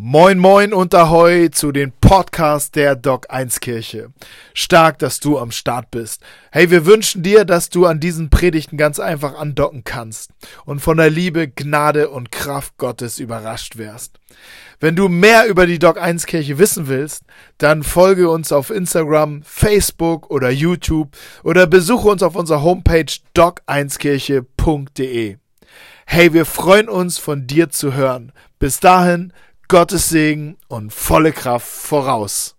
Moin moin und ahoi zu den Podcast der Doc 1 Kirche. Stark, dass du am Start bist. Hey, wir wünschen dir, dass du an diesen Predigten ganz einfach andocken kannst und von der Liebe, Gnade und Kraft Gottes überrascht wärst. Wenn du mehr über die Doc 1 Kirche wissen willst, dann folge uns auf Instagram, Facebook oder YouTube oder besuche uns auf unserer Homepage doc1kirche.de. Hey, wir freuen uns von dir zu hören. Bis dahin, Gottes Segen und volle Kraft voraus.